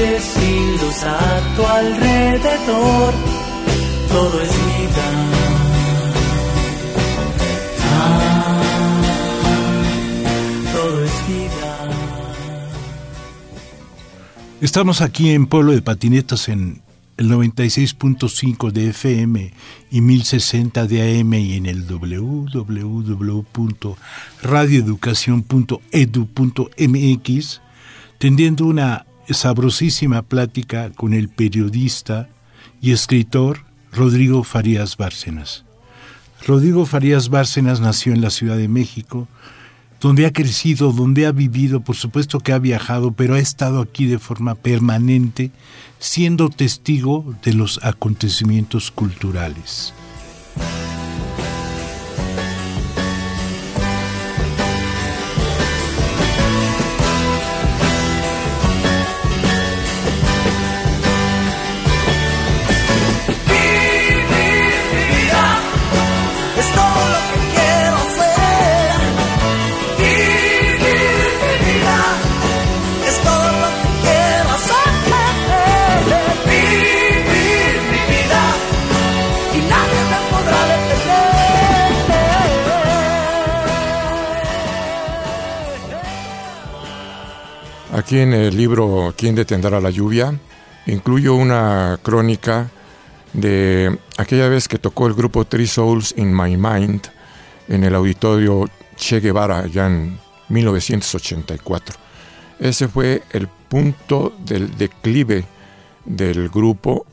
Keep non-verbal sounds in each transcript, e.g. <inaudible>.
Noche sin luz a tu alrededor. Todo es vida. Ah, todo es vida. Estamos aquí en Pueblo de Patinetas en el 96.5 de FM y 1060 de AM y en el www.radioeducación.edu.mx, tendiendo una sabrosísima plática con el periodista y escritor Rodrigo Farías Bárcenas. Rodrigo Farías Bárcenas nació en la Ciudad de México, donde ha crecido, donde ha vivido, por supuesto que ha viajado, pero ha estado aquí de forma permanente, siendo testigo de los acontecimientos culturales. Aquí en el libro ¿Quién detendrá la lluvia? incluyo una crónica de aquella vez que tocó el grupo Three Souls in My Mind en el auditorio Che Guevara ya en 1984. Ese fue el punto del declive del grupo.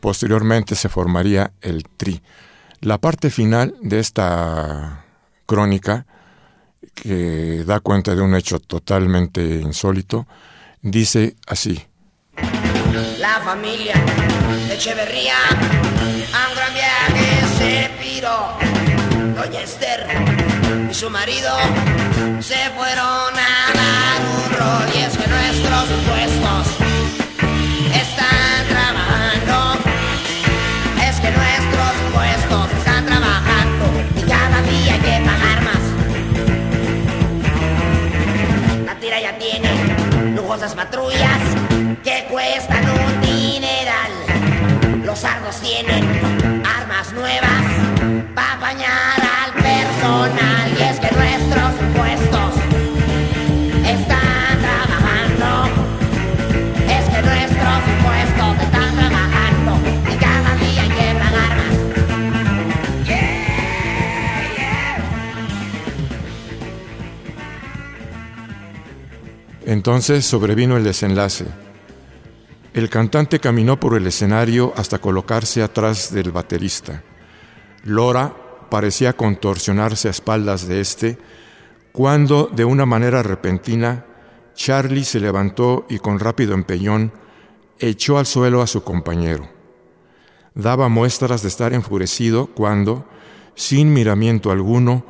Posteriormente se formaría el Tri. La parte final de esta crónica, que da cuenta de un hecho totalmente insólito, dice así. La familia de Echeverría a un gran viaje se piró. Doña Esther y su marido se fueron a dar un rol y es que nuestros impuestos lujosas patrullas que cuestan un dineral. Los sardos tienen armas nuevas para apañar Entonces sobrevino el desenlace. El cantante caminó por el escenario hasta colocarse atrás del baterista. Lora parecía contorsionarse a espaldas de este, cuando, de una manera repentina, Charlie se levantó y con rápido empeñón echó al suelo a su compañero. Daba muestras de estar enfurecido cuando, sin miramiento alguno,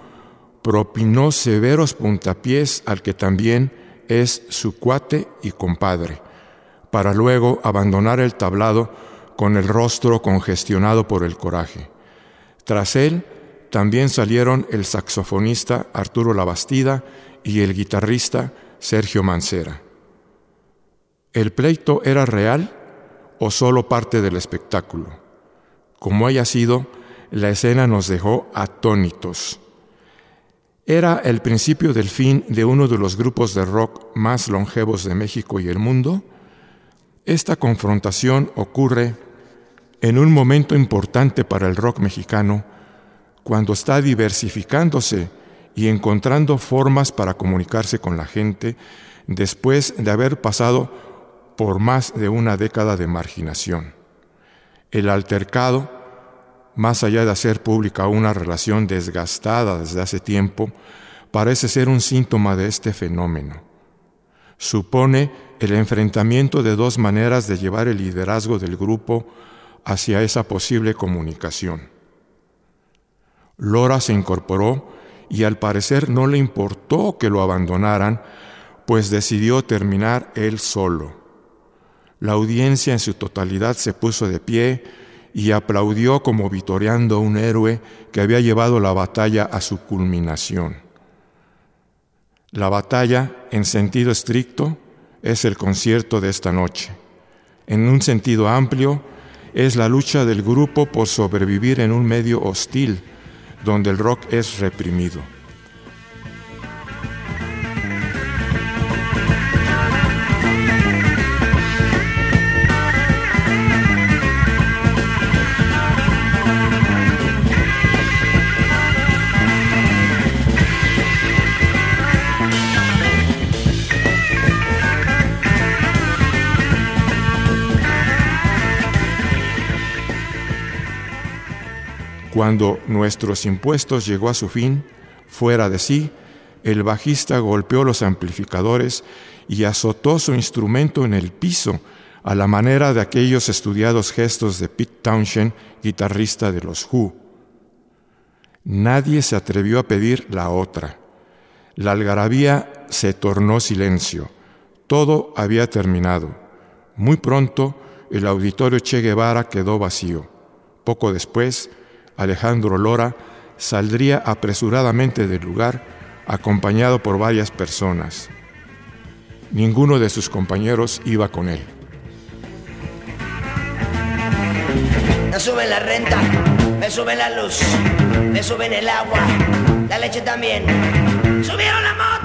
propinó severos puntapiés al que también es su cuate y compadre, para luego abandonar el tablado con el rostro congestionado por el coraje. Tras él también salieron el saxofonista Arturo Labastida y el guitarrista Sergio Mancera. ¿El pleito era real o solo parte del espectáculo? Como haya sido, la escena nos dejó atónitos. ¿Era el principio del fin de uno de los grupos de rock más longevos de México y el mundo? Esta confrontación ocurre en un momento importante para el rock mexicano, cuando está diversificándose y encontrando formas para comunicarse con la gente después de haber pasado por más de una década de marginación. El altercado, más allá de hacer pública una relación desgastada desde hace tiempo, parece ser un síntoma de este fenómeno. Supone el enfrentamiento de dos maneras de llevar el liderazgo del grupo hacia esa posible comunicación. Lora se incorporó y al parecer no le importó que lo abandonaran, pues decidió terminar él solo. La audiencia en su totalidad se puso de pie y aplaudió como vitoreando a un héroe que había llevado la batalla a su culminación. La batalla, en sentido estricto, es el concierto de esta noche. En un sentido amplio, es la lucha del grupo por sobrevivir en un medio hostil, donde el rock es reprimido. Cuando nuestros impuestos llegó a su fin, fuera de sí, el bajista golpeó los amplificadores y azotó su instrumento en el piso, a la manera de aquellos estudiados gestos de Pete Townshend, guitarrista de los Who. Nadie se atrevió a pedir la otra. La algarabía se tornó silencio. Todo había terminado. Muy pronto, el auditorio Che Guevara quedó vacío. Poco después, Alejandro Lora saldría apresuradamente del lugar acompañado por varias personas. Ninguno de sus compañeros iba con él. Me suben la renta, me suben la luz, me suben el agua, la leche también. Subieron la mota,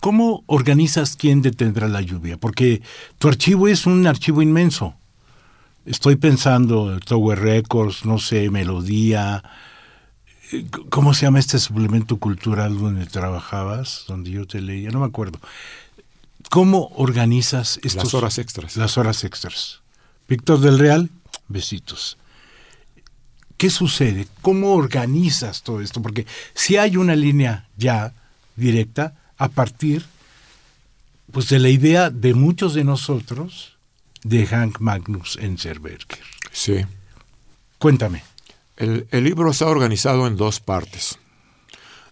¿Cómo organizas quién detendrá la lluvia? Porque tu archivo es un archivo inmenso. Estoy pensando, Tower Records, no sé, Melodía. eh, ¿Cómo se llama este suplemento cultural donde trabajabas? Donde yo te leía, no me acuerdo. ¿Cómo organizas estos, Las horas extras. Las horas extras. Víctor del Real, besitos. ¿Qué sucede? ¿Cómo organizas todo esto? Porque si hay una línea ya directa a partir pues de la idea de muchos de nosotros de Hank Magnus Enzerberger. Sí. Cuéntame. El, el libro está organizado en dos partes.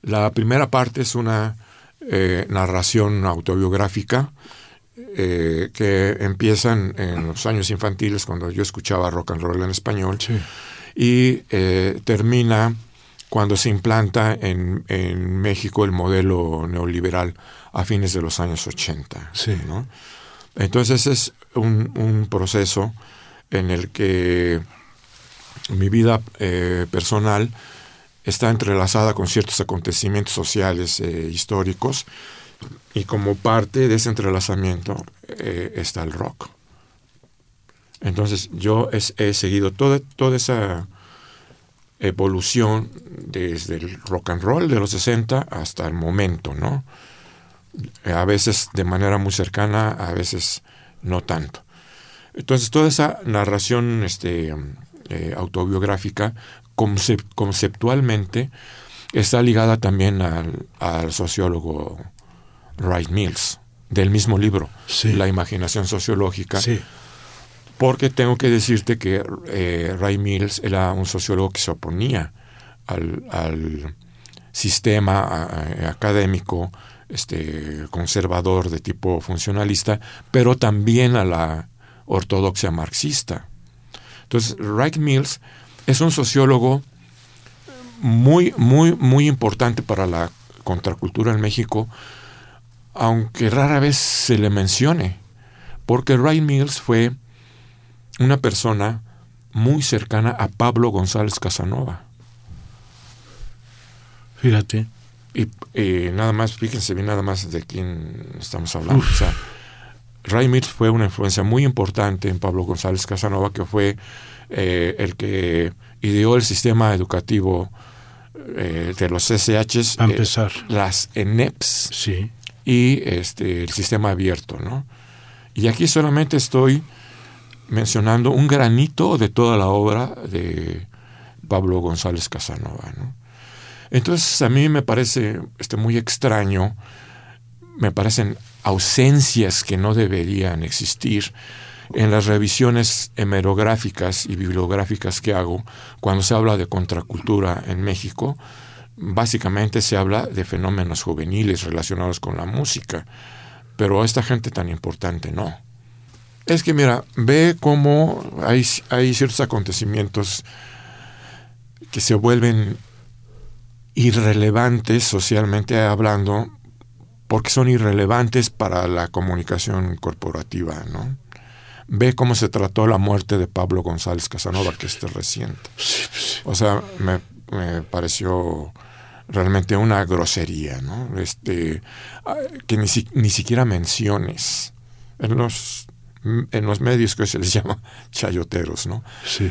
La primera parte es una eh, narración autobiográfica eh, que empieza en, en los años infantiles cuando yo escuchaba rock and roll en español y eh, termina cuando se implanta en, en México el modelo neoliberal a fines de los años 80. Sí. ¿no? Entonces es un, un proceso en el que mi vida eh, personal está entrelazada con ciertos acontecimientos sociales eh, históricos y como parte de ese entrelazamiento eh, está el rock. Entonces yo es- he seguido toda, toda esa evolución desde el rock and roll de los 60 hasta el momento, ¿no? A veces de manera muy cercana, a veces no tanto. Entonces, toda esa narración este, eh, autobiográfica concep- conceptualmente está ligada también al, al sociólogo Wright Mills, del mismo libro, Sí. La imaginación sociológica, Sí. Porque tengo que decirte que eh, Ray Mills era un sociólogo que se oponía al, sistema académico este, conservador de tipo funcionalista, pero también a la ortodoxia marxista. Entonces, Ray Mills es un sociólogo muy, muy, muy importante para la contracultura en México, aunque rara vez se le mencione, porque Ray Mills fue una persona muy cercana a Pablo González Casanova. Fíjate. Y eh, nada más, fíjense bien nada más de quién estamos hablando. O sea, Ray Mills fue una influencia muy importante en Pablo González Casanova, que fue eh, el que ideó el sistema educativo eh, de los SH, A empezar. las ENEPS Sí. y este, el sistema abierto, ¿no? Y aquí solamente estoy mencionando un granito de toda la obra de Pablo González Casanova, ¿no? Entonces a mí me parece este, muy extraño, me parecen ausencias que no deberían existir en las revisiones hemerográficas y bibliográficas que hago cuando se habla de contracultura en México. Básicamente se habla de fenómenos juveniles relacionados con la música, pero a esta gente tan importante no. Es que mira, ve cómo hay, hay ciertos acontecimientos que se vuelven irrelevantes socialmente hablando porque son irrelevantes para la comunicación corporativa, ¿no? Ve cómo se trató la muerte de Pablo González Casanova, que es reciente. O sea, me, me pareció realmente una grosería, ¿no? Este, ah, que ni, si- ni siquiera menciones en los, en los medios que se les <laughs> llama chayoteros, ¿no? Sí.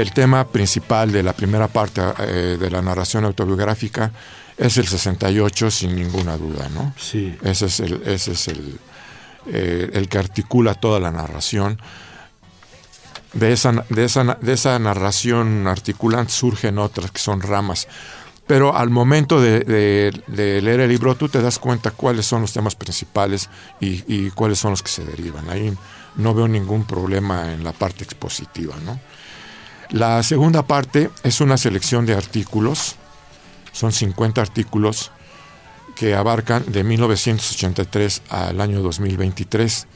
El tema principal de la primera parte eh, de la narración autobiográfica es el 68, sin ninguna duda, ¿no? Sí. Ese es el, ese es el, eh, el que articula toda la narración. De esa, de, esa, de esa narración articulante surgen otras que son ramas. Pero al momento de, de- de leer el libro tú te das cuenta cuáles son los temas principales y, y cuáles son los que se derivan. Ahí no veo ningún problema en la parte expositiva, ¿no? La segunda parte es una selección de artículos, son 50 artículos que abarcan de 1983 al año 2023.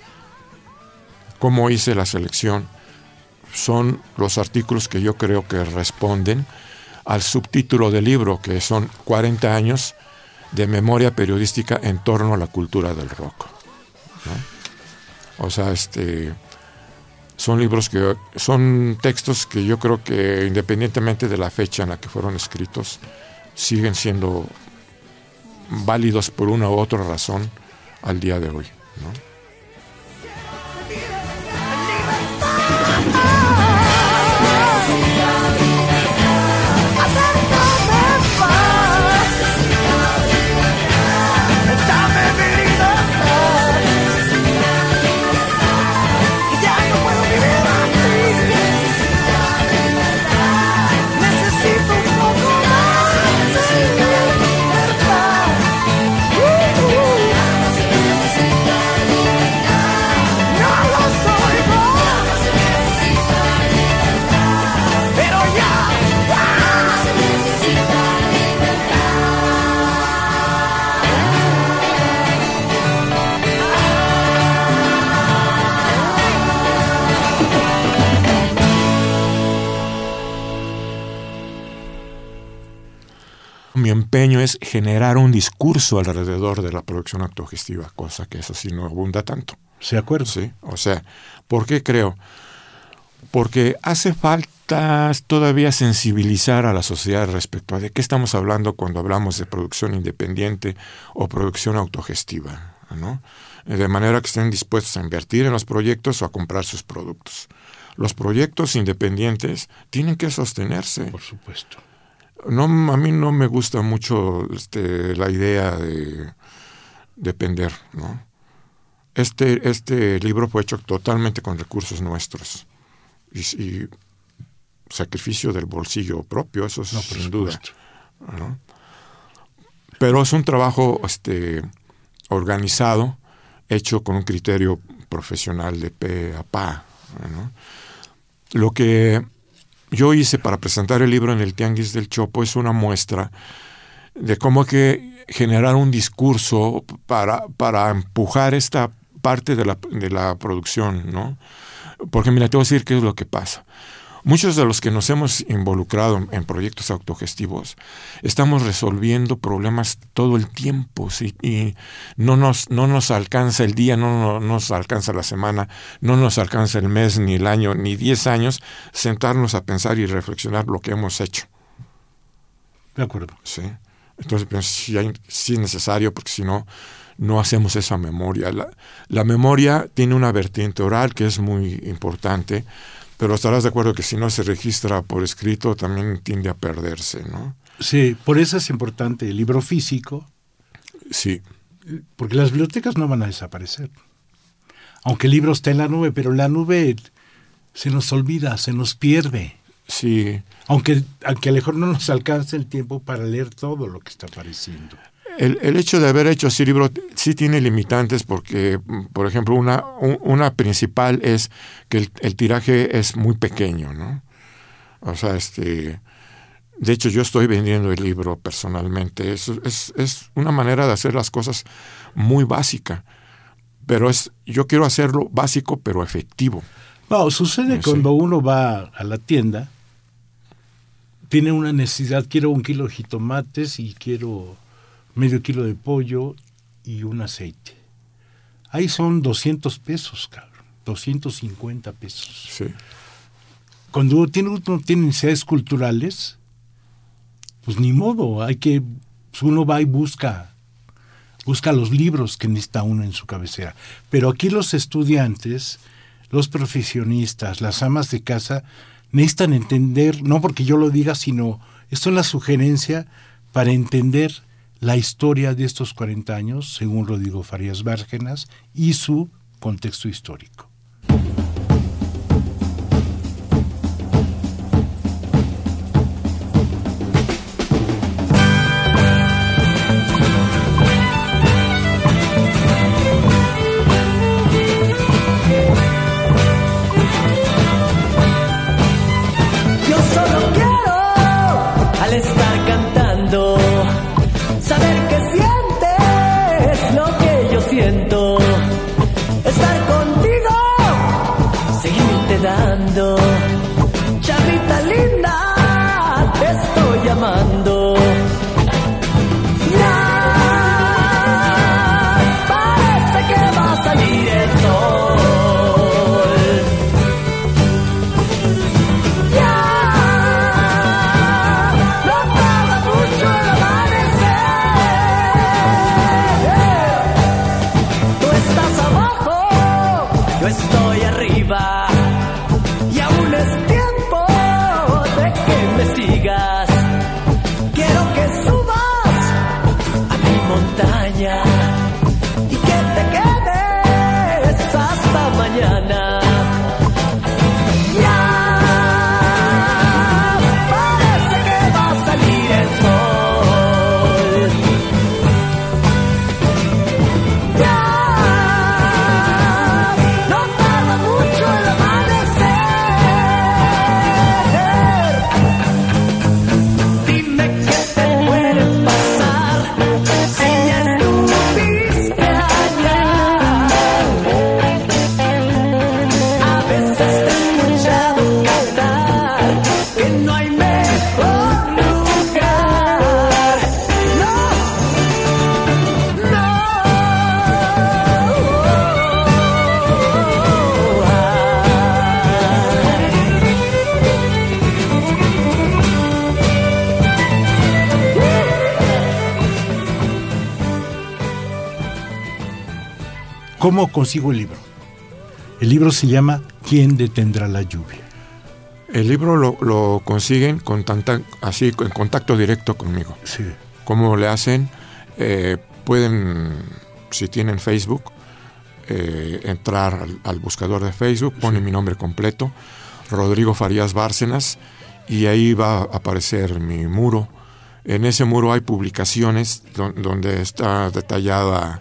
¿Cómo hice la selección? Son los artículos que yo creo que responden al subtítulo del libro, que son 40 años de memoria periodística en torno a la cultura del rock. O sea, este son libros que son textos que yo creo que independientemente de la fecha en la que fueron escritos siguen siendo válidos por una u otra razón al día de hoy. Generar un discurso alrededor de la producción autogestiva, cosa que eso sí no abunda tanto. ¿Se acuerdo? Sí, o sea, ¿por qué creo? Porque hace falta todavía sensibilizar a la sociedad respecto a de qué estamos hablando cuando hablamos de producción independiente o producción autogestiva, ¿no? De manera que estén dispuestos a invertir en los proyectos o a comprar sus productos. Los proyectos independientes tienen que sostenerse. Por supuesto. No, a mí no me gusta mucho este, la idea de depender, ¿no? Este, este libro fue hecho totalmente con recursos nuestros y, sacrificio del bolsillo propio, eso es sin duda. Pero es un trabajo este, organizado, hecho con un criterio profesional de pe a pa. Lo que yo hice para presentar el libro en el Tianguis del Chopo es una muestra de cómo hay que generar un discurso para, para empujar esta parte de la, de la producción, ¿no? Porque mira, te voy a decir qué es lo que pasa. Muchos de los que nos hemos involucrado en proyectos autogestivos estamos resolviendo problemas todo el tiempo ¿sí? y no nos, no nos alcanza el día, no, nos alcanza la semana, no nos alcanza el mes, ni el año, ni diez años sentarnos a pensar y reflexionar lo que hemos hecho. De acuerdo. Sí. Entonces, pues, sí, sí es necesario porque si no, no hacemos esa memoria. La, memoria tiene una vertiente oral que es muy importante, pero estarás de acuerdo que si no se registra por escrito también tiende a perderse, ¿no? Sí, por eso es importante el libro físico. Sí. Porque las bibliotecas no van a desaparecer. Aunque el libro esté en la nube, pero la nube se nos olvida, se nos pierde. Sí. Aunque, aunque a lo mejor no nos alcance el tiempo para leer todo lo que está apareciendo. El, hecho de haber hecho ese libro sí tiene limitantes porque, por ejemplo, una, una principal es que el, tiraje es muy pequeño, ¿no? O sea, este... De hecho, yo estoy vendiendo el libro personalmente. Es, es, es una manera de hacer las cosas muy básica. Pero es, yo quiero hacerlo básico pero efectivo. No, sucede cuando uno va a la tienda, tiene una necesidad, quiero un kilo de jitomates y quiero medio kilo de pollo y un aceite. Ahí son 200 pesos, cabrón. 250 pesos. Sí. Cuando uno tiene, uno tiene necesidades culturales, pues ni modo, hay que, pues uno va y busca, busca los libros que necesita uno en su cabecera. Pero aquí los estudiantes, los profesionistas, las amas de casa, necesitan entender, no porque yo lo diga, sino esto es la sugerencia para entender la historia de estos 40 años, según Rodrigo Farías Bárgenas, y su contexto histórico. ¿Cómo consigo el libro? El libro se llama ¿Quién detendrá la lluvia? El libro lo, lo consiguen con tanta, así en contacto directo conmigo. Sí. ¿Cómo le hacen? Eh, pueden, si tienen Facebook, eh, entrar al, al buscador de Facebook, ponen mi nombre completo, Rodrigo Farías Bárcenas, y ahí va a aparecer mi muro. En ese muro hay publicaciones don- donde está detallada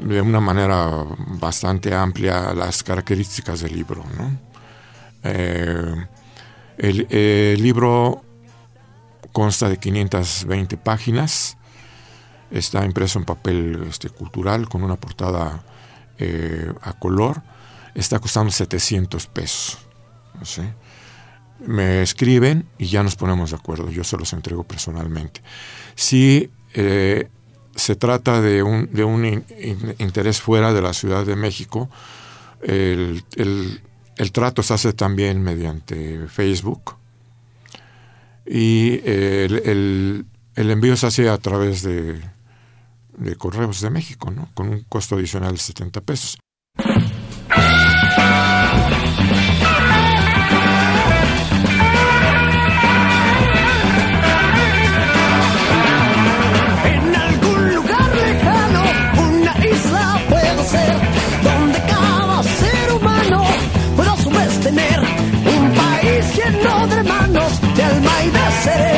de una manera bastante amplia las características del libro. ¿no? Eh, el, libro consta de 520 páginas, está impreso en papel este, cultural con una portada eh, a color, está costando 700 pesos. Me escriben y ya nos ponemos de acuerdo, yo se los entrego personalmente. Si eh, se trata de un, de un in- in- interés fuera de la Ciudad de México, el, el- el trato se hace también mediante Facebook y eh, el, el- el envío se hace a través de, de Correos de México, ¿no? con un costo adicional de 70 pesos. Ser, donde cada ser humano pueda a su vez tener un país lleno de hermanos, de alma y de serenidad,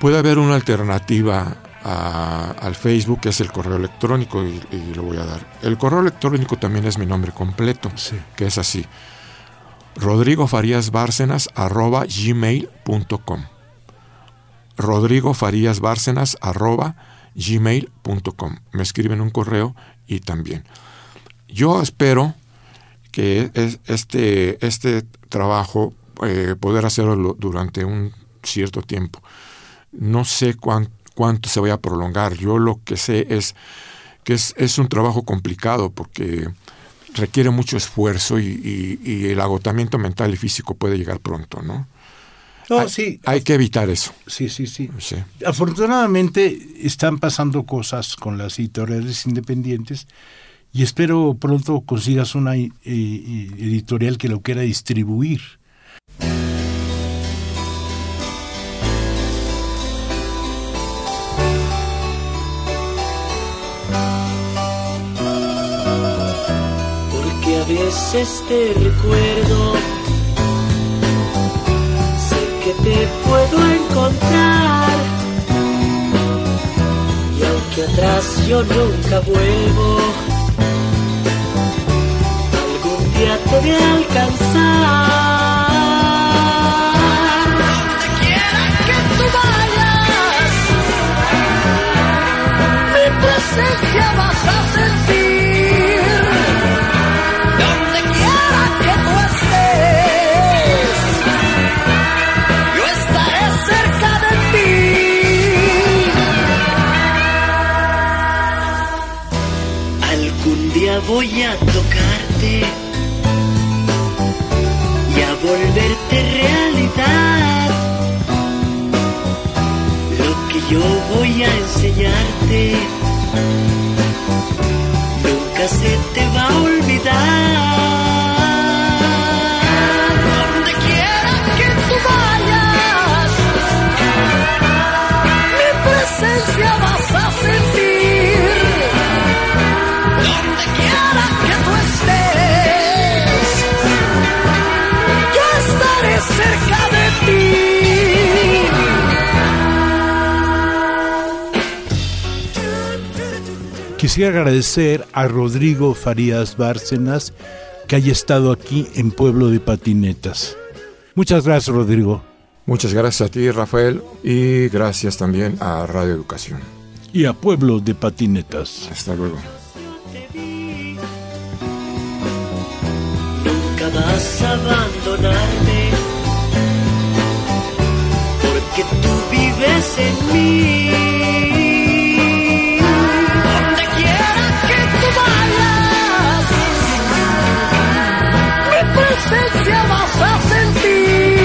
puede haber una alternativa a- al Facebook, que es el correo electrónico, y, y lo voy a dar. El correo electrónico también es mi nombre completo, Sí. que es así. Rodrigo Farías Bárcenas arroba gmail.com. Rodrigo Farías Bárcenas arroba gmail.com. Me escriben un correo y también. Yo espero que es- este, este trabajo eh, poder hacerlo durante un cierto tiempo. No sé cuán- cuánto se vaya a prolongar. Yo lo que sé es que es, es un trabajo complicado porque requiere mucho esfuerzo y, y- y el agotamiento mental y físico puede llegar pronto, ¿no? No, hay, sí, hay que evitar eso. sí, sí, sí. Sí. Afortunadamente están pasando cosas con las editoriales independientes y espero pronto consigas una eh, eh, editorial que lo quiera distribuir. Porque a veces te recuerdo. Sé que te puedo encontrar. Y aunque atrás yo nunca vuelvo, algún día te voy a alcanzar. Voy a tocarte y a volverte realidad. Lo que yo voy a enseñarte Quisiera agradecer a Rodrigo Farías Bárcenas que haya estado aquí en Pueblo de Patinetas. Muchas gracias, Rodrigo. Muchas gracias a ti, Rafael, y gracias también a Radio Educación. Y a Pueblo de Patinetas. Hasta luego. Nunca vas a abandonarme, porque tú vives en mí. A sentir.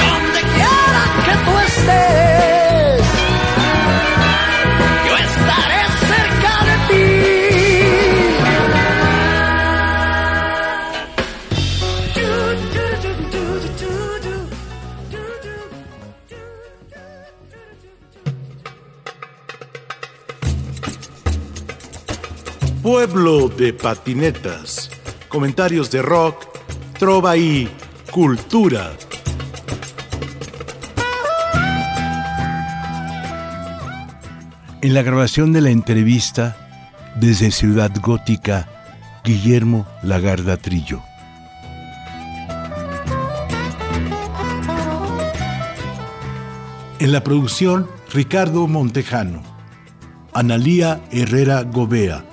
Donde quiera que tú estés, yo estaré cerca de Pueblo de Patinetas. Comentarios de rock, trova y cultura. En la grabación de la entrevista, desde Ciudad Gótica, Guillermo Lagarda Trillo. En la producción, Ricardo Montejano, Analía Herrera Gobea,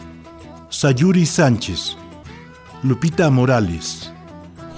Sayuri Sánchez, Lupita Morales,